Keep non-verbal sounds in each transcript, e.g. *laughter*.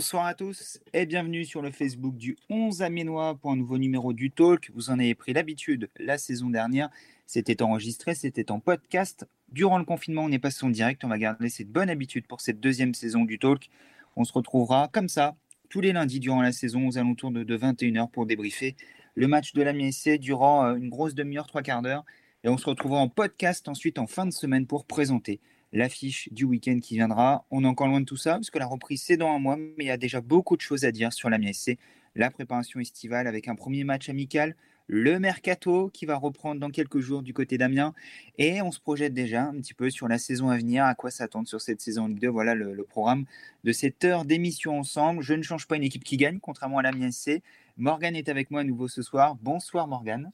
Bonsoir à tous et bienvenue sur le Facebook du 11 Amiénois pour un nouveau numéro du Talk. Vous en avez pris l'habitude la saison dernière. C'était enregistré, c'était en podcast. Durant le confinement, on est passé en direct. On va garder cette bonne habitude pour cette deuxième saison du Talk. On se retrouvera comme ça tous les lundis durant la saison aux alentours de, 21h pour débriefer le match de la MSC durant euh, une grosse demi-heure, trois quarts d'heure. Et on se retrouvera en podcast ensuite en fin de semaine pour présenter l'affiche du week-end qui viendra. On est encore loin de tout ça, parce que la reprise, c'est dans un mois, mais il y a déjà beaucoup de choses à dire sur la MSC. La préparation estivale avec un premier match amical, le mercato qui va reprendre dans quelques jours du côté d'Amiens, et on se projette déjà un petit peu sur la saison à venir, à quoi s'attendre sur cette saison Ligue 2. Voilà le, programme de cette heure d'émission ensemble. Je ne change pas une équipe qui gagne, contrairement à la MSC. Morgane est avec moi à nouveau ce soir. Bonsoir Morgane.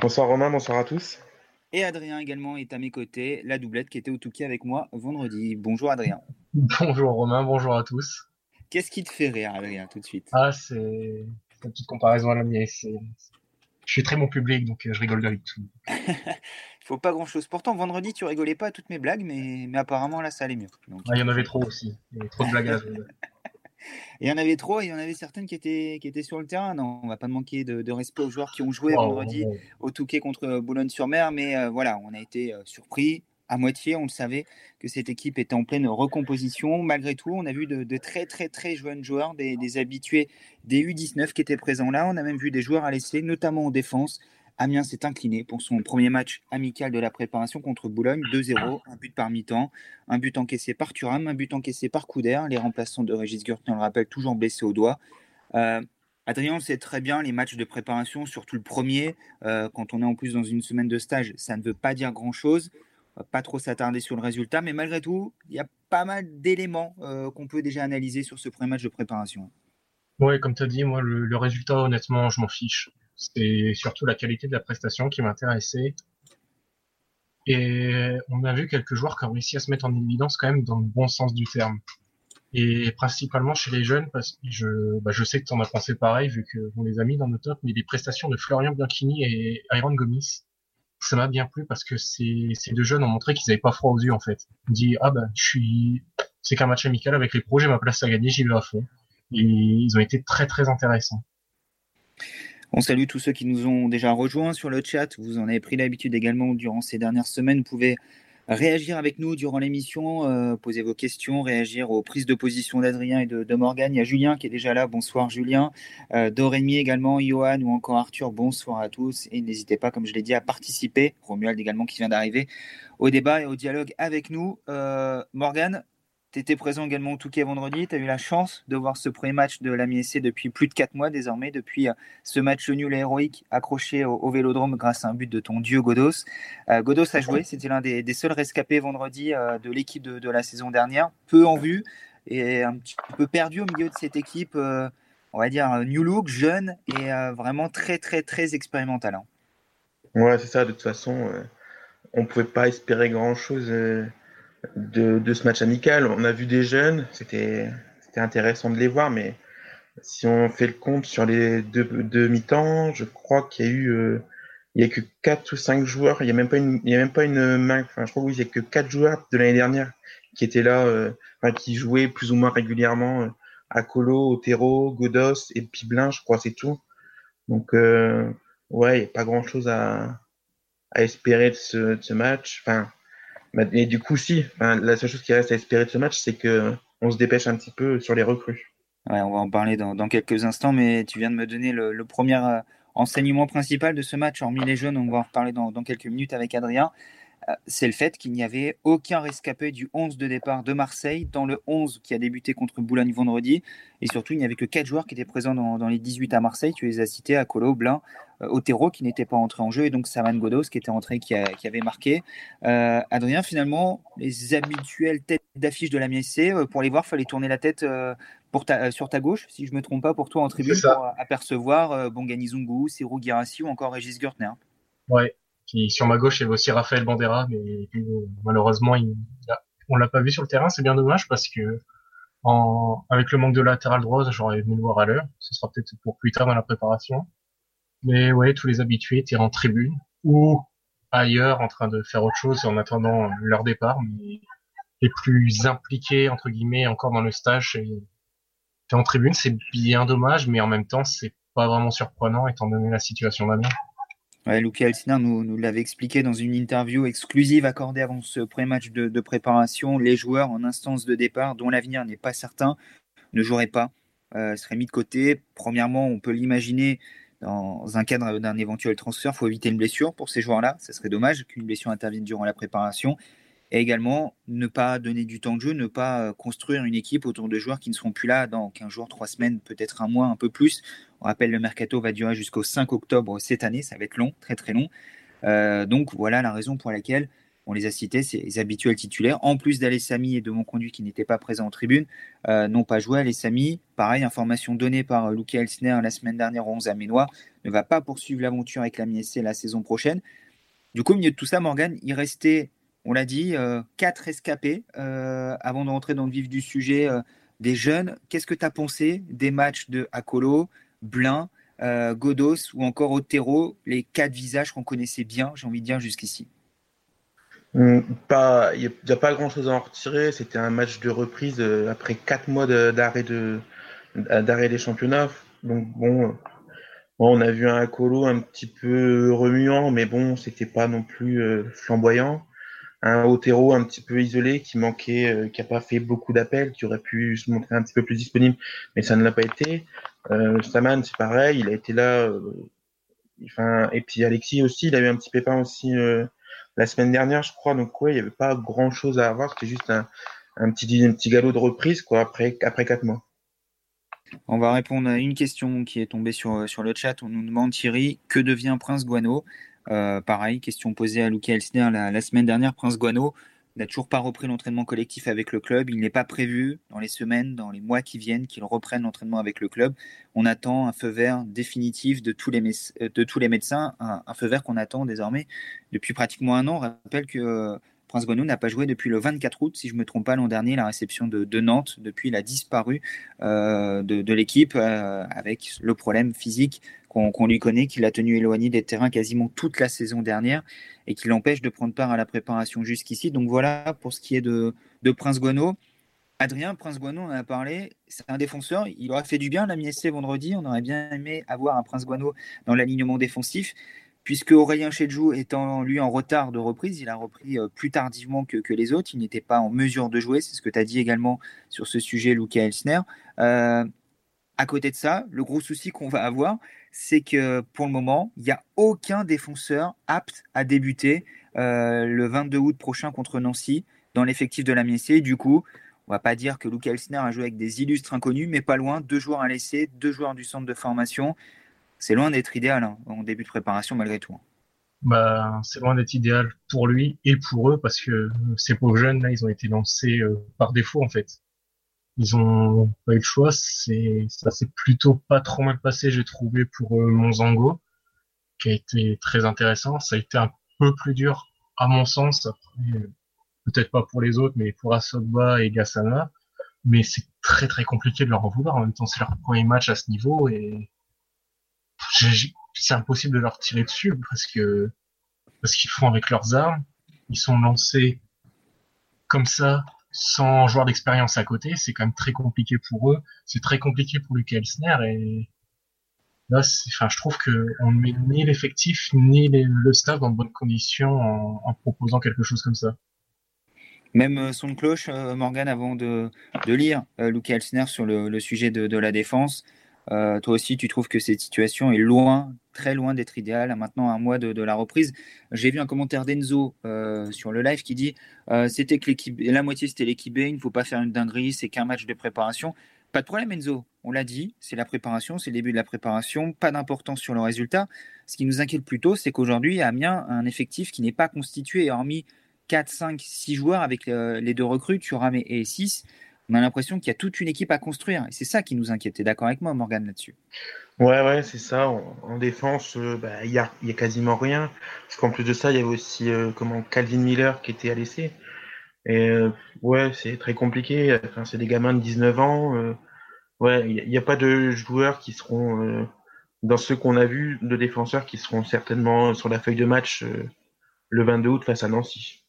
Bonsoir Romain, bonsoir à tous. Et Adrien également est à mes côtés, la doublette qui était au Touquet avec moi vendredi. Bonjour Adrien. Bonjour Romain, bonjour à tous. Qu'est-ce qui te fait rire Adrien tout de suite? Ah c'est une petite comparaison à la mienne. Je suis très mon public donc euh, je rigole avec tout. Il faut pas grand chose. Pourtant vendredi tu rigolais pas à toutes mes blagues mais, mais apparemment là ça allait mieux. Ah, il y en avait trop aussi. Il y avait trop de blagues à *laughs* il y en avait trop et il y en avait certaines qui étaient, qui étaient sur le terrain. Non, on va pas manquer de, respect aux joueurs qui ont joué vendredi au Touquet contre Boulogne-sur-Mer, mais euh, voilà, on a été euh, surpris à moitié. On le savait que cette équipe était en pleine recomposition. Malgré tout, on a vu de, très très très jeunes joueurs, des, des, habitués des U19 qui étaient présents là. On a même vu des joueurs à l'essai, notamment en défense, Amiens s'est incliné pour son premier match amical de la préparation contre Boulogne, 2-0, un but par mi-temps, un but encaissé par Thuram, un but encaissé par Couder, les remplaçants de Régis Gurtin, on le rappelle, toujours blessés au doigt. Euh, Adrien, on sait très bien, les matchs de préparation, surtout le premier, euh, quand on est en plus dans une semaine de stage, ça ne veut pas dire grand-chose. Pas trop s'attarder sur le résultat, mais malgré tout, il y a pas mal d'éléments euh, qu'on peut déjà analyser sur ce premier match de préparation. Oui, comme tu as dit, moi, le résultat, honnêtement, je m'en fiche. C'est surtout la qualité de la prestation qui m'intéressait. Et on a vu quelques joueurs qui ont réussi à se mettre en évidence quand même dans le bon sens du terme. Et principalement chez les jeunes, parce que je, bah je sais que tu en as pensé pareil, vu qu'on les a mis dans nos tops, mais les prestations de Florian Bianchini et Iron Gomis, ça m'a bien plu parce que ces, deux jeunes ont montré qu'ils n'avaient pas froid aux yeux en fait. Ils dit ah ben je suis, c'est qu'un match amical avec les projets, ma place à gagner, j'y vais à fond. Et ils ont été très très intéressants. On salue tous ceux qui nous ont déjà rejoints sur le chat. Vous en avez pris l'habitude également durant ces dernières semaines. Vous pouvez réagir avec nous durant l'émission, euh, poser vos questions, réagir aux prises de position d'Adrien et de, Morgane. Il y a Julien qui est déjà là. Bonsoir Julien. Euh, Dorémy également, Johan ou encore Arthur. Bonsoir à tous. Et n'hésitez pas, comme je l'ai dit, à participer. Romuald également qui vient d'arriver au débat et au dialogue avec nous. Euh, Morgane, tu étais présent également au Touquet vendredi. Tu as eu la chance de voir ce premier match de la MSC depuis plus de 4 mois désormais, depuis euh, ce match nul héroïque accroché au, Vélodrome grâce à un but de ton dieu Godos. Euh, Godos a joué, c'était l'un des, seuls rescapés vendredi euh, de l'équipe de, la saison dernière, peu en vue et un petit peu perdu au milieu de cette équipe, on va dire new look, jeune et vraiment très très très expérimental. Hein. Ouais, c'est ça, de toute façon, on ne pouvait pas espérer grand-chose de, ce match amical. On a vu des jeunes, c'était intéressant de les voir, mais si on fait le compte sur les deux, mi-temps, je crois qu'il y a eu euh, il y a que quatre ou cinq joueurs, il y a même pas une il y a même pas une main, enfin je crois qu'il y a que quatre joueurs de l'année dernière qui étaient là euh, qui jouaient plus ou moins régulièrement euh, Otero, Godos et Piblin, je crois c'est tout. Donc ouais, il n'y a pas grand-chose à à espérer de ce, de ce match. Enfin, et du coup, si, la seule chose qui reste à espérer de ce match, c'est que on se dépêche un petit peu sur les recrues. Ouais, on va en parler dans, quelques instants, mais tu viens de me donner le, premier euh, enseignement principal de ce match, hormis les jeunes, on va en reparler dans quelques minutes avec Adrien. Euh, c'est le fait qu'il n'y avait aucun rescapé du 11 de départ de Marseille dans le 11 qui a débuté contre Boulogne vendredi. Et surtout, il n'y avait que 4 joueurs qui étaient présents dans, les 18 à Marseille. Tu les as cités, Colo, Blin, euh, Otero qui n'était pas entré en jeu et donc Saman Godos qui était entré, qui, qui avait marqué. Euh, Adrien, finalement, les habituelles têtes d'affiche de la MSC, pour les voir, il fallait tourner la tête pour ta, sur ta gauche, si je ne me trompe pas, pour toi en tribune, pour apercevoir Bongani Zungu, Sirou Girassi ou encore Régis Gertner. Ouais, sur ma gauche, il y avait aussi Raphaël Bandera, mais malheureusement, il, on l'a pas vu sur le terrain. C'est bien dommage parce que avec le manque de latéral droit, j'aurais venu le voir à l'heure. Ce sera peut-être pour plus tard dans la préparation. Mais ouais, tous les habitués étaient en tribune ou ailleurs en train de faire autre chose en attendant leur départ. Mais les plus impliqués, entre guillemets, encore dans le stage, en tribune, c'est bien dommage, mais en même temps, c'est pas vraiment surprenant étant donné la situation d'Amiens. Ouais, Elsner nous, l'avait expliqué dans une interview exclusive accordée avant ce premier match de, de préparation. Les joueurs en instance de départ, dont l'avenir n'est pas certain, ne joueraient pas, euh, seraient mis de côté. Premièrement, on peut l'imaginer dans un cadre d'un éventuel transfert, il faut éviter une blessure pour ces joueurs-là. Ce serait dommage qu'une blessure intervienne durant la préparation. Et également, ne pas donner du temps de jeu, ne pas euh, construire une équipe autour de joueurs qui ne seront plus là dans 15 jours, 3 semaines, peut-être un mois, un peu plus. On rappelle, le mercato va durer jusqu'au 5 octobre cette année, ça va être long, très très long. Euh, donc voilà la raison pour laquelle on les a cités, ces habituels titulaires. En plus d'Alessami et de mon conduit qui n'étaient pas présents en tribune, euh, n'ont pas joué. Alessami, pareil, information donnée par Luca Elsner la semaine dernière au 11 Aménois, ne va pas poursuivre l'aventure avec la MSC la saison prochaine. Du coup, au milieu de tout ça, Morgan, il restait on l'a dit, euh, quatre escapés. Euh, avant de rentrer dans le vif du sujet, euh, des jeunes. Qu'est-ce que tu as pensé des matchs de Akolo, Blin, Godos ou encore Otero, les quatre visages qu'on connaissait bien, j'ai envie de dire, jusqu'ici hmm, il n'y a, pas grand chose à en retirer. C'était un match de reprise après quatre mois d'arrêt de, des championnats. Donc bon, on a vu un Akolo un petit peu remuant, mais bon, c'était pas non plus flamboyant un Otero un petit peu isolé qui manquait, euh, qui a pas fait beaucoup d'appels, qui aurait pu se montrer un petit peu plus disponible, mais ça ne l'a pas été. Euh, Saman, c'est pareil, il a été là. Euh, enfin, et puis Alexis aussi, il a eu un petit pépin aussi euh, la semaine dernière, je crois. Donc ouais, il n'y avait pas grand chose à avoir. C'était juste un, un petit, galop de reprise quoi après après quatre mois. On va répondre à une question qui est tombée sur, sur le chat. On nous demande Thierry, que devient Prince Guano? Pareil, question posée à Luca Elsner la, semaine dernière. Prince Guano n'a toujours pas repris l'entraînement collectif avec le club. Il n'est pas prévu dans les semaines, dans les mois qui viennent, qu'il reprenne l'entraînement avec le club. On attend un feu vert définitif de tous les, euh, médecins, un, feu vert qu'on attend désormais depuis pratiquement un an. On rappelle que euh, Prince Guano n'a pas joué depuis le 24 août, si je ne me trompe pas, l'an dernier, la réception de, Nantes. Depuis, il a disparu de, de l'équipe avec le problème physique qu'on lui connaît, qu'il a tenu éloigné des terrains quasiment toute la saison dernière et qui l'empêche de prendre part à la préparation jusqu'ici. Donc voilà pour ce qui est de, Prince Guano. Adrien, Prince Guano, on en a parlé, c'est un défenseur, il aurait fait du bien la MSC vendredi, on aurait bien aimé avoir un Prince Guano dans l'alignement défensif, puisque Aurélien Chedjou étant lui en retard de reprise, il a repris euh, plus tardivement que, les autres, il n'était pas en mesure de jouer, c'est ce que tu as dit également sur ce sujet, Luca Elsner. Euh, à côté de ça, le gros souci qu'on va avoir, c'est que pour le moment, il n'y a aucun défenseur apte à débuter euh, le 22 août prochain contre Nancy dans l'effectif de la MSC. Du coup, on va pas dire que Luke Elsner a joué avec des illustres inconnus, mais pas loin. Deux joueurs à laisser, deux joueurs du centre de formation. C'est loin d'être idéal hein, en début de préparation malgré tout. Hein. Bah, c'est loin d'être idéal pour lui et pour eux parce que ces pauvres jeunes là, ils ont été lancés euh, par défaut en fait ils ont pas eu le choix. C'est ça s'est plutôt pas trop mal passé, j'ai trouvé pour euh, Monzango, qui a été très intéressant. Ça a été un peu plus dur à mon sens. peut-être pas pour les autres, mais pour Asobba et Gassana. Mais c'est très très compliqué de leur en vouloir. En même temps, c'est leur premier match à ce niveau et c'est impossible de leur tirer dessus parce que parce qu'ils font avec leurs armes. Ils sont lancés comme ça sans joueur d'expérience à côté, c'est quand même très compliqué pour eux. C'est très compliqué pour Lucas Elsner et là, enfin, je trouve que on ne met ni l'effectif ni le staff dans de bonnes conditions en, proposant quelque chose comme ça. Même euh, son cloche, euh, Morgan, avant de, lire euh, Lucas Elsner sur le, sujet de, la défense, toi aussi, tu trouves que cette situation est loin très loin d'être idéal. Maintenant, un mois de, la reprise, j'ai vu un commentaire d'Enzo euh, sur le live qui dit euh, c'était que l'équipe, la moitié c'était l'équipe B, il ne faut pas faire une dinguerie, c'est qu'un match de préparation. Pas de problème, Enzo. On l'a dit, c'est la préparation, c'est le début de la préparation, pas d'importance sur le résultat. Ce qui nous inquiète plutôt, c'est qu'aujourd'hui, Amiens a un effectif qui n'est pas constitué, hormis 4, 5, 6 joueurs avec euh, les deux recrues, Thuram et 6 on a l'impression qu'il y a toute une équipe à construire. Et c'est ça qui nous inquiète. d'accord avec moi, Morgan, là-dessus? Ouais, ouais, c'est ça. En, défense, euh, bah, il n'y a, y a, quasiment rien. Parce qu'en plus de ça, il y avait aussi euh, comment Calvin Miller qui était à l'essai. Et euh, ouais, c'est très compliqué. C'est des gamins de 19 ans. ouais, il n'y a, pas de joueurs qui seront, dans ceux qu'on a vus, de défenseurs qui seront certainement sur la feuille de match le 22 août face à Nancy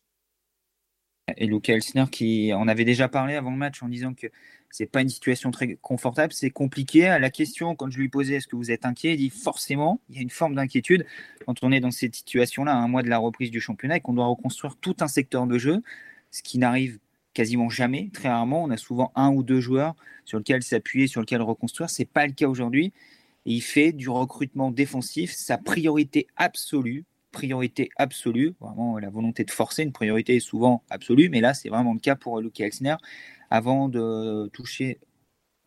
et Luca Elsner qui en avait déjà parlé avant le match en disant que c'est pas une situation très confortable, c'est compliqué. À la question, quand je lui posais est-ce que vous êtes inquiet, il dit forcément, il y a une forme d'inquiétude quand on est dans cette situation-là, un mois de la reprise du championnat et qu'on doit reconstruire tout un secteur de jeu, ce qui n'arrive quasiment jamais, très rarement. On a souvent un ou deux joueurs sur lesquels s'appuyer, sur lesquels reconstruire. C'est pas le cas aujourd'hui. Et il fait du recrutement défensif sa priorité absolue. Priorité absolue, vraiment la volonté de forcer, une priorité souvent absolue, mais là c'est vraiment le cas pour Luke Elsner avant de toucher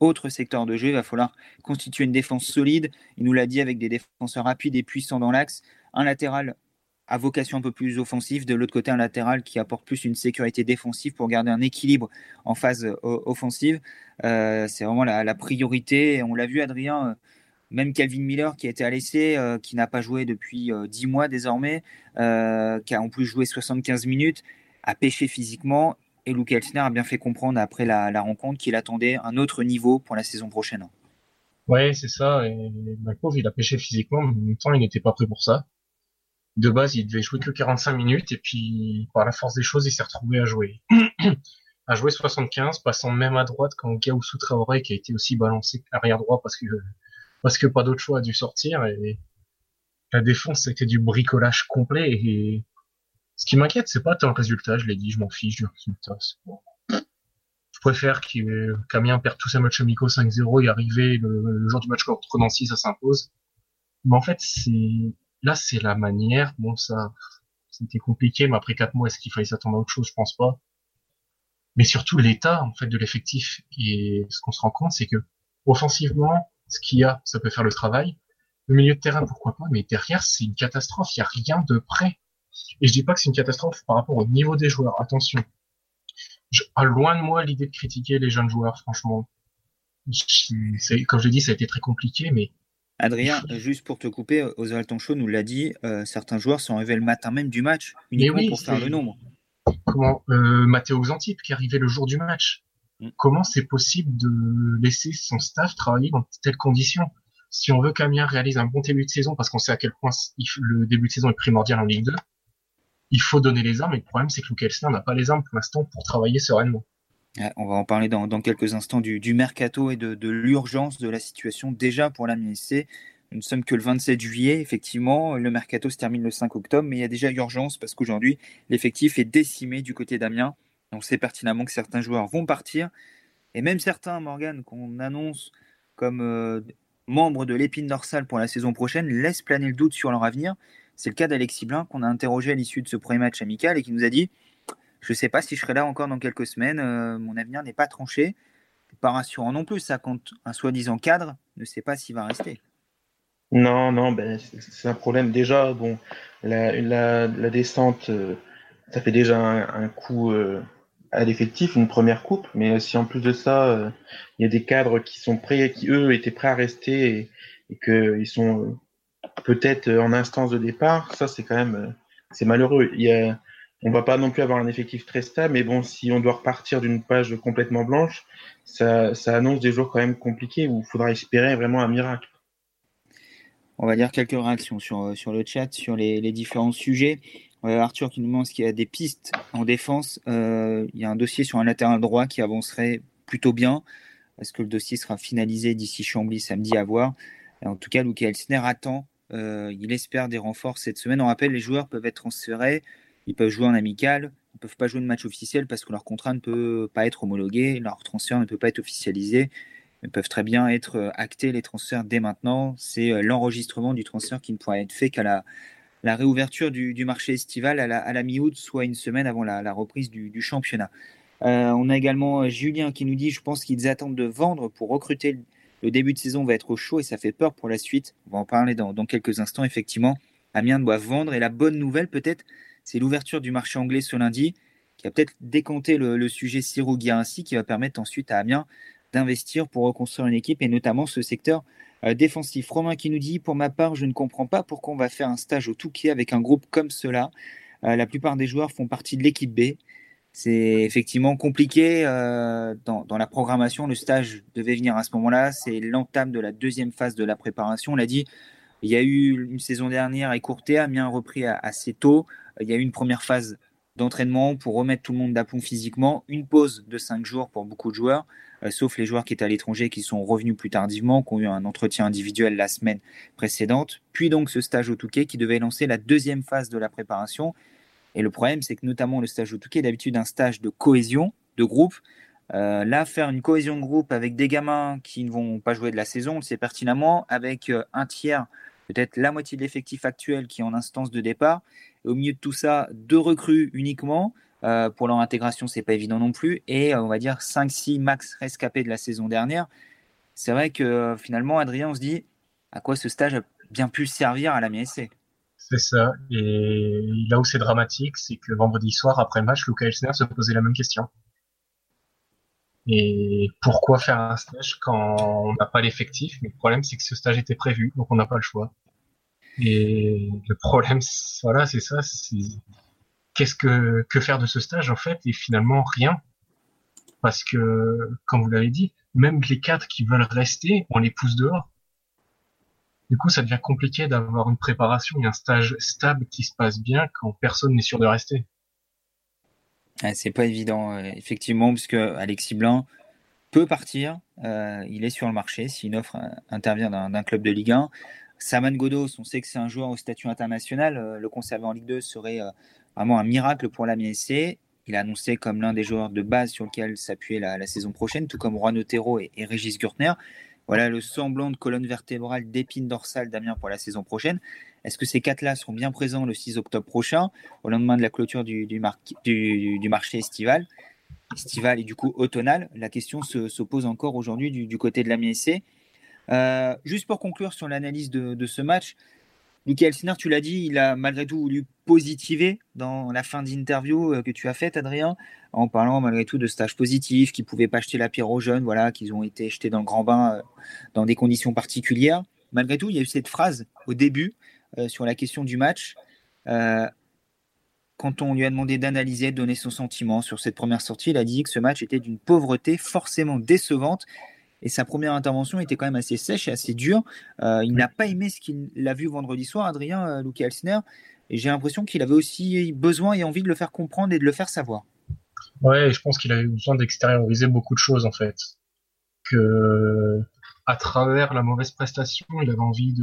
autre secteur de jeu, il va falloir constituer une défense solide. Il nous l'a dit avec des défenseurs rapides et puissants dans l'axe, un latéral à vocation un peu plus offensive, de l'autre côté un latéral qui apporte plus une sécurité défensive pour garder un équilibre en phase euh, offensive. Euh, c'est vraiment la, priorité. On l'a vu, Adrien, euh, même Calvin Miller qui a été à l'essai, qui n'a pas joué depuis 10 mois désormais, qui a en plus joué 75 minutes, a pêché physiquement et Luke Elsner a bien fait comprendre après la, rencontre qu'il attendait un autre niveau pour la saison prochaine. Ouais, c'est ça. Et il a pêché physiquement, mais en même temps, il n'était pas prêt pour ça. De base, il devait jouer que 45 minutes, et puis, par la force des choses, il s'est retrouvé à jouer. *clears throat* à jouer 75, passant même à droite quand Gaoussou Traoré, qui a été aussi balancé arrière droit parce que, parce que pas d'autre choix a dû sortir, et la défense, c'était du bricolage complet, et ce qui m'inquiète, c'est pas tant le résultat, je l'ai dit, je m'en fiche du résultat. Je préfère qu'Amiens perde tous ses matchs amicaux 5-0 et arriver le, jour du match contre Nancy, ça s'impose. Mais en fait, c'est là, c'est la manière. Bon, ça, c'était compliqué, mais après quatre mois, est-ce qu'il fallait s'attendre à autre chose? Je pense pas. Mais surtout l'état en fait de l'effectif. Et ce qu'on se rend compte, c'est que offensivement, ce qu'il y a, ça peut faire le travail. Le milieu de terrain, pourquoi pas, mais derrière, c'est une catastrophe. Il y a rien de prêt. Et je dis pas que c'est une catastrophe par rapport au niveau des joueurs. Attention. Je, loin de moi l'idée de critiquer les jeunes joueurs, franchement. comme je l'ai dit, ça a été très compliqué, mais. Adrien, juste pour te couper, Oswald Tonchot nous l'a dit, euh, certains joueurs sont arrivés le matin même du match, uniquement pour faire le nombre. Comment euh, Matteo Xantip qui est arrivé le jour du match. Mm. Comment c'est possible de laisser son staff travailler dans telles conditions Si on veut qu'Amiens réalise un bon début de saison, parce qu'on sait à quel point le début de saison est primordial en Ligue 2, il faut donner les armes, et le problème, c'est que Elsner n'a pas les armes pour l'instant pour travailler sereinement. on va en parler dans, quelques instants du, mercato et de, l'urgence de la situation déjà pour la MSC. Nous ne sommes que le 27 juillet, effectivement. Le mercato se termine le 5 octobre, mais il y a déjà urgence parce qu'aujourd'hui, l'effectif est décimé du côté d'Amiens. On sait pertinemment que certains joueurs vont partir. Et même certains, Morgan, qu'on annonce comme euh, membres de l'épine dorsale pour la saison prochaine, laissent planer le doute sur leur avenir. C'est le cas d'Alexis Blin qu'on a interrogé à l'issue de ce premier match amical et qui nous a dit Je ne sais pas si je serai là encore dans quelques semaines, euh, mon avenir n'est pas tranché. Pas rassurant non plus, ça compte un soi-disant cadre ne sait pas s'il va rester. Non, non, ben, c'est un problème. Déjà, bon, la, descente, euh, ça fait déjà un, coup euh, à l'effectif, une première coupe, mais si en plus de ça, il y a des cadres qui sont prêts, qui eux étaient prêts à rester et, qu'ils sont peut-être euh, en instance de départ, ça c'est quand même euh, c'est malheureux. Il y a, on va pas non plus avoir un effectif très stable, mais bon, si on doit repartir d'une page complètement blanche, ça, ça, annonce des jours quand même compliqués où il faudra espérer vraiment un miracle. On va dire quelques réactions sur, euh, sur le chat, sur les, les différents sujets. Arthur qui nous demande qu'il y a des pistes en défense. il y a un dossier sur un latéral droit qui avancerait plutôt bien. Est-ce que le dossier sera finalisé d'ici Chambly samedi à voir? En tout cas, Luke Elsner attend euh, il espère des renforts cette semaine. On rappelle, les joueurs peuvent être transférés, ils peuvent jouer en amical, ils ne peuvent pas jouer de match officiel parce que leur contrat ne peut pas être homologué, leur transfert ne peut pas être officialisé. Ils peuvent très bien être euh, actés les transferts dès maintenant. C'est euh, l'enregistrement du transfert qui ne pourra être fait qu'à la, la réouverture du, marché estival à la, mi-août, soit une semaine avant la, reprise du, championnat. on a également Julien qui nous dit, je pense qu'ils attendent de vendre pour recruter le début de saison va être au chaud et ça fait peur pour la suite. On va en parler dans, quelques instants, effectivement. Amiens doit vendre et la bonne nouvelle, peut-être, c'est l'ouverture du marché anglais ce lundi qui a peut-être décompté le, sujet Sirou ainsi qui va permettre ensuite à Amiens d'investir pour reconstruire une équipe et notamment ce secteur euh, défensif. Romain qui nous dit Pour ma part, je ne comprends pas pourquoi on va faire un stage au Touquet avec un groupe comme cela. Euh, la plupart des joueurs font partie de l'équipe B. C'est effectivement compliqué euh, dans, la programmation. Le stage devait venir à ce moment-là. C'est l'entame de la deuxième phase de la préparation. On l'a dit, il y a eu une saison dernière écourtée, Amiens repris assez tôt. Il y a eu une première phase d'entraînement pour remettre tout le monde d'aplomb physiquement, une pause de 5 jours pour beaucoup de joueurs, euh, sauf les joueurs qui étaient à l'étranger, qui sont revenus plus tardivement, qui ont eu un entretien individuel la semaine précédente, puis donc ce stage au Touquet qui devait lancer la deuxième phase de la préparation. Et le problème, c'est que notamment le stage au Touquet d'habitude un stage de cohésion, de groupe. Euh, là, faire une cohésion de groupe avec des gamins qui ne vont pas jouer de la saison, on le pertinemment, avec euh, un tiers, peut-être la moitié de l'effectif actuel qui est en instance de départ, au milieu de tout ça, deux recrues uniquement. Euh, pour leur intégration, c'est pas évident non plus. Et euh, on va dire 5-6 max rescapés de la saison dernière. C'est vrai que euh, finalement, Adrien, on se dit à quoi ce stage a bien pu servir à la MSC. C'est ça. Et là où c'est dramatique, c'est que vendredi soir, après le match, Luca Elsner se posait la même question. Et pourquoi faire un stage quand on n'a pas l'effectif? Le problème, c'est que ce stage était prévu, donc on n'a pas le choix. Et le problème, voilà, c'est ça. Qu'est-ce que, que faire de ce stage en fait Et finalement rien, parce que, comme vous l'avez dit, même les quatre qui veulent rester, on les pousse dehors. Du coup, ça devient compliqué d'avoir une préparation et un stage stable qui se passe bien quand personne n'est sûr de rester. C'est pas évident, euh, effectivement, puisque Alexis Blanc peut partir. Euh, il est sur le marché si une offre euh, intervient d'un club de Ligue 1. Saman Godos, on sait que c'est un joueur au statut international. Le conserver en Ligue 2 serait vraiment un miracle pour la MSC. Il a annoncé comme l'un des joueurs de base sur lequel s'appuyer la, saison prochaine, tout comme Juan Otero et, Régis Gurtner. Voilà le semblant de colonne vertébrale d'épine dorsale d'Amiens pour la saison prochaine. Est-ce que ces quatre-là seront bien présents le 6 octobre prochain, au lendemain de la clôture du, du, marché estival, estival et du coup automnal La question se, pose encore aujourd'hui du, du, côté de la MSC. Euh, juste pour conclure sur l'analyse de, ce match, Michael Sinner, tu l'as dit, il a malgré tout voulu positiver dans la fin d'interview euh, que tu as faite, Adrien, en parlant malgré tout de stages positifs, qu'ils ne pouvaient pas jeter la pierre aux jeunes, voilà, qu'ils ont été jetés dans le grand bain euh, dans des conditions particulières. Malgré tout, il y a eu cette phrase au début sur la question du match. quand on lui a demandé d'analyser, de donner son sentiment sur cette première sortie, il a dit que ce match était d'une pauvreté forcément décevante et sa première intervention était quand même assez sèche et assez dure. Euh, il n'a pas aimé ce qu'il a vu vendredi soir, Adrien euh, Luke Elsner, et j'ai l'impression qu'il avait aussi besoin et envie de le faire comprendre et de le faire savoir. Ouais, je pense qu'il avait besoin d'extérioriser beaucoup de choses en fait. Que à travers la mauvaise prestation, il avait envie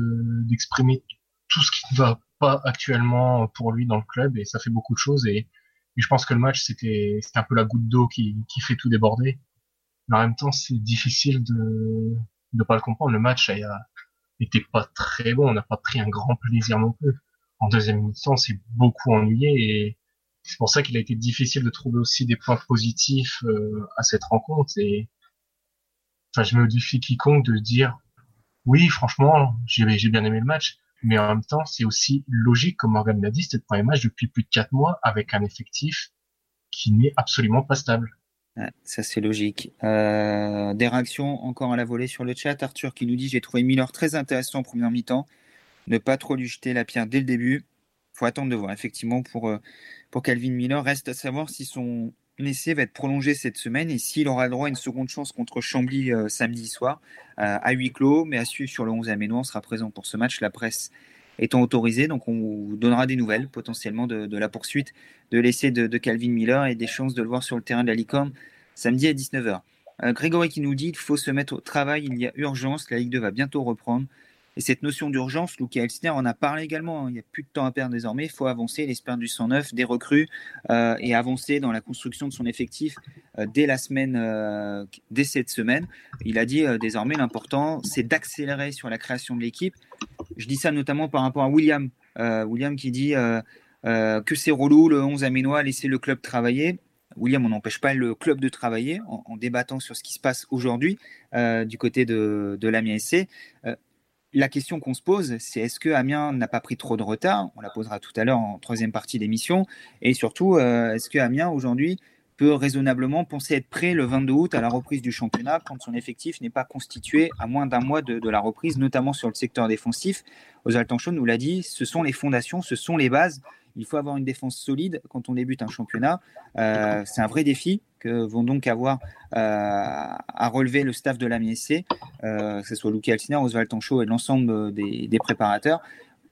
d'exprimer tout ce qui ne va pas actuellement pour lui dans le club et ça fait beaucoup de choses et, je pense que le match c'était un peu la goutte d'eau qui, qui fait tout déborder mais en même temps, c'est difficile de ne pas le comprendre. Le match a été pas très bon. On n'a pas pris un grand plaisir non plus. En deuxième mi-temps, c'est beaucoup ennuyé et c'est pour ça qu'il a été difficile de trouver aussi des points positifs euh, à cette rencontre. Et enfin, je me défie quiconque de dire oui, franchement, j'ai bien aimé le match, mais en même temps, c'est aussi logique, comme Morgan l'a dit, c'était le premier match depuis plus de quatre mois avec un effectif qui n'est absolument pas stable ça c'est logique. Euh, des réactions encore à la volée sur le chat. Arthur qui nous dit j'ai trouvé Miller très intéressant en première mi-temps. Ne pas trop lui jeter la pierre dès le début. Faut attendre de voir. Effectivement pour euh, pour Calvin Miller reste à savoir si son essai va être prolongé cette semaine et s'il aura le droit à une seconde chance contre Chambly euh, samedi soir à huis clos, mais à suivre sur le 11 Aménois. On sera présent pour ce match. La presse étant autorisée, donc on vous donnera des nouvelles potentiellement de, la poursuite de l'essai de, Calvin Miller et des chances de le voir sur le terrain de la licorne samedi à 19h. Euh, Grégory qui nous dit il faut se mettre au travail, il y a urgence, la Ligue 2 va bientôt reprendre. Et cette notion d'urgence, Luca Elsner en a parlé également. Hein. Il n'y a plus de temps à perdre désormais. Il faut avancer l'espère du 109, des recrues euh, et avancer dans la construction de son effectif euh, dès la semaine, dès cette semaine. Il a dit désormais l'important, c'est d'accélérer sur la création de l'équipe. Je dis ça notamment par rapport à William. William qui dit que c'est relou, le 11 aménois, laisser le club travailler. William, on n'empêche pas le club de travailler en, débattant sur ce qui se passe aujourd'hui euh, du côté de, de l'Amiens SC. Euh, la question qu'on se pose, c'est est-ce que Amiens n'a pas pris trop de retard? On la posera tout à l'heure en troisième partie d'émission. Et surtout, euh, est-ce que Amiens aujourd'hui peut raisonnablement penser être prêt le 22 août à la reprise du championnat quand son effectif n'est pas constitué à moins d'un mois de, la reprise, notamment sur le secteur défensif? Oswald Chaud nous l'a dit, ce sont les fondations, ce sont les bases. Il faut avoir une défense solide quand on débute un championnat. Euh, c'est un vrai défi vont donc avoir euh, à relever le staff de l'AMISC, euh, que ce soit Luki Alciner, Oswald Tanchot et l'ensemble des, préparateurs,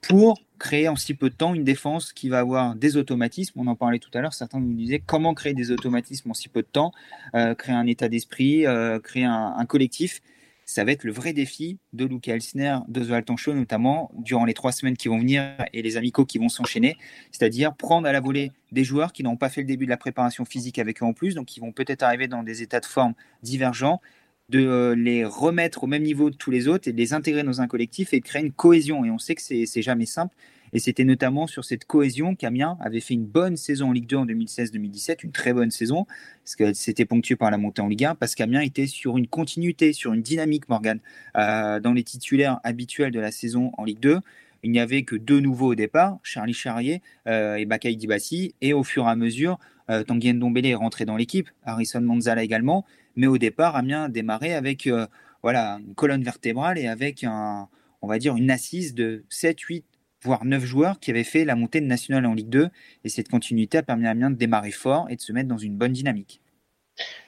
pour créer en si peu de temps une défense qui va avoir des automatismes. On en parlait tout à l'heure, certains nous disaient comment créer des automatismes en si peu de temps, euh, créer un état d'esprit, créer un, collectif. Ça va être le vrai défi de Luca Elsner, de The Tancho notamment, durant les trois semaines qui vont venir et les amicaux qui vont s'enchaîner. C'est-à-dire prendre à la volée des joueurs qui n'ont pas fait le début de la préparation physique avec eux en plus, donc qui vont peut-être arriver dans des états de forme divergents, de euh, les remettre au même niveau de tous les autres et de les intégrer dans un collectif et de créer une cohésion. Et on sait que c'est jamais simple. Et c'était notamment sur cette cohésion qu'Amiens avait fait une bonne saison en Ligue 2 en 2016-2017, une très bonne saison, parce que c'était ponctué par la montée en Ligue 1, parce qu'Amiens était sur une continuité, sur une dynamique, Morgan, euh, dans les titulaires habituels de la saison en Ligue 2. Il n'y avait que deux nouveaux au départ, Charlie Charrier euh, et Bakay Dibassi, et au fur et à mesure, euh, Tanguy est rentré dans l'équipe, Harrison Manzala également, mais au départ, Amiens démarrait avec euh, voilà, une colonne vertébrale et avec un, on va dire une assise de 7, 8, voire 9 joueurs qui avaient fait la montée de nationale en Ligue 2. Et cette continuité a permis à Amiens de démarrer fort et de se mettre dans une bonne dynamique.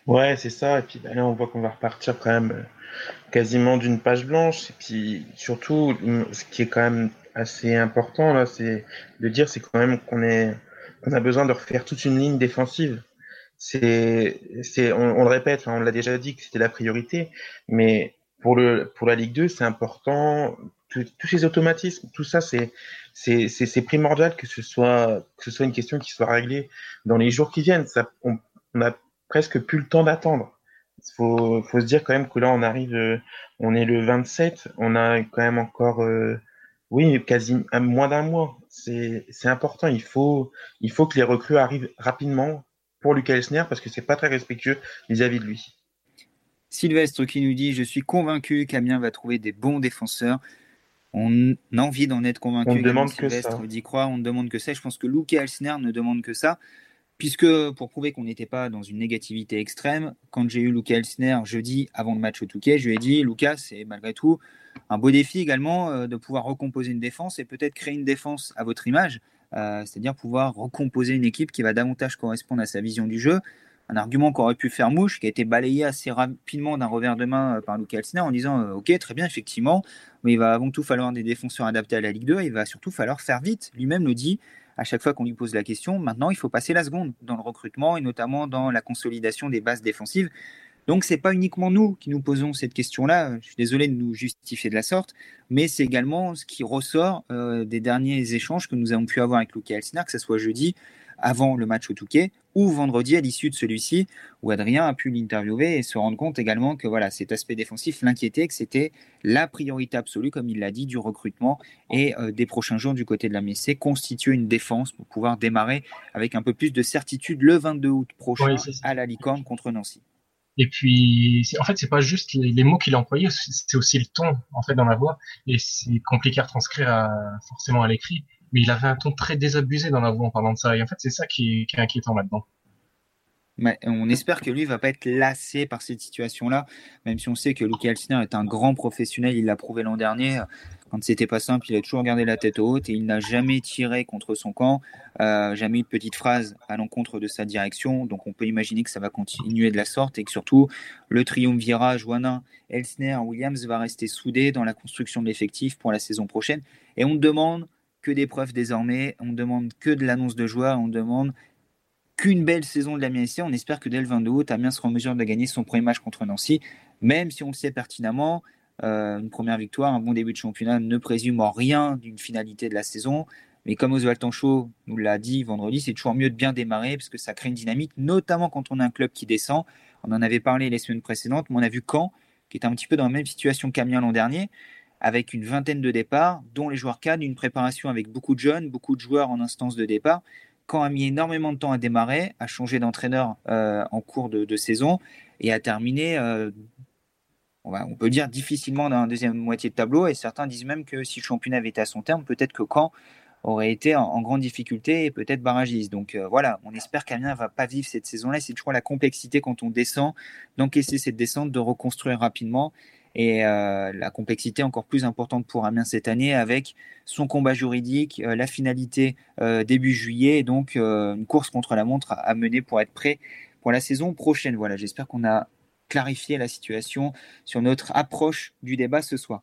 Ouais, c'est ça. Et puis bah, là, on voit qu'on va repartir quand même euh, quasiment d'une page blanche. Et puis surtout, ce qui est quand même assez important là, c'est de dire, c'est quand même qu'on est, on a besoin de refaire toute une ligne défensive c'est, c'est, on, le répète, on l'a déjà dit que c'était la priorité, mais pour le, pour la Ligue 2, c'est important. Tous ces automatismes, tout ça, c'est, c'est, primordial que ce soit, que ce soit une question qui soit réglée dans les jours qui viennent. Ça, on, a presque plus le temps d'attendre. Il faut, faut se dire quand même que là, on arrive, on est le 27, on a quand même encore, euh, oui, quasi moins d'un mois. C'est, c'est important. Il faut, il faut que les recrues arrivent rapidement pour Lucas Elsner parce que c'est pas très respectueux vis-à-vis de lui. Sylvestre qui nous dit Je suis convaincu qu'Amiens va trouver des bons défenseurs. On a envie d'en être convaincu. On demande que ça. d'y croire, on demande que ça. Je pense que Lucas Elsner ne demande que ça. Puisque, pour prouver qu'on n'était pas dans une négativité extrême, quand j'ai eu Lucas Elsner jeudi avant le match au Touquet, je lui ai dit Lucas, c'est malgré tout un beau défi également euh, de pouvoir recomposer une défense et peut-être créer une défense à votre image. Euh, c'est-à-dire pouvoir recomposer une équipe qui va davantage correspondre à sa vision du jeu. Un argument qu'aurait pu faire mouche, qui a été balayé assez rapidement d'un revers de main euh, par Luca Elsner en disant euh, Ok, très bien, effectivement, mais il va avant tout falloir des défenseurs adaptés à la Ligue 2 et il va surtout falloir faire vite. Lui-même le dit à chaque fois qu'on lui pose la question. Maintenant, il faut passer la seconde dans le recrutement et notamment dans la consolidation des bases défensives. Donc, c'est pas uniquement nous qui nous posons cette question-là. Je suis désolé de nous justifier de la sorte, mais c'est également ce qui ressort euh, des derniers échanges que nous avons pu avoir avec Luca Elsner, que ce soit jeudi avant le match au Touquet ou vendredi à l'issue de celui-ci, où Adrien a pu l'interviewer et se rendre compte également que voilà, cet aspect défensif l'inquiétait, que c'était la priorité absolue, comme il l'a dit, du recrutement et euh, des prochains jours du côté de la MSC, constituer une défense pour pouvoir démarrer avec un peu plus de certitude le 22 août prochain à la Licorne contre Nancy. Et puis, en fait, c'est pas juste les, mots qu'il a employés, c'est aussi le ton, en fait, dans la voix. Et c'est compliqué à retranscrire à, forcément à l'écrit. Mais il avait un ton très désabusé dans la voix en parlant de ça. Et en fait, c'est ça qui est, qui est inquiétant là-dedans. Mais on espère que lui va pas être lassé par cette situation-là, même si on sait que Luke Elsner est un grand professionnel, il l'a prouvé l'an dernier. Quand c'était pas simple, il a toujours gardé la tête haute et il n'a jamais tiré contre son camp, euh, jamais eu de petite phrase à l'encontre de sa direction. Donc on peut imaginer que ça va continuer de la sorte et que surtout le triumvirat Joannin, Elsner, Williams va rester soudé dans la construction de l'effectif pour la saison prochaine. Et on demande que des preuves désormais, on demande que de l'annonce de joueurs, on demande qu'une belle saison de la MSC. On espère que dès le 22 août, Amiens sera en mesure de gagner son premier match contre Nancy, même si on le sait pertinemment, euh, une première victoire, un bon début de championnat ne présume en rien d'une finalité de la saison. Mais comme Oswald Tanchot nous l'a dit vendredi, c'est toujours mieux de bien démarrer parce que ça crée une dynamique, notamment quand on a un club qui descend. On en avait parlé les semaines précédentes, mais on a vu Caen, qui est un petit peu dans la même situation qu'Amiens l'an dernier, avec une vingtaine de départs, dont les joueurs cadres, une préparation avec beaucoup de jeunes, beaucoup de joueurs en instance de départ. Caen a mis énormément de temps à démarrer, a changé d'entraîneur euh, en cours de, saison et a terminé, euh, on, va, on, peut dire, difficilement dans la deuxième moitié de tableau. Et certains disent même que si le championnat avait été à son terme, peut-être que Caen aurait été en, grande difficulté et peut-être barragiste. Donc euh, voilà, on espère qu'Amiens ne va pas vivre cette saison-là. C'est toujours la complexité quand on descend, d'encaisser cette descente, de reconstruire rapidement et euh, la complexité encore plus importante pour Amiens cette année avec son combat juridique, euh, la finalité euh, début juillet, et donc une course contre la montre à, mener pour être prêt pour la saison prochaine. Voilà, j'espère qu'on a clarifié la situation sur notre approche du débat ce soir.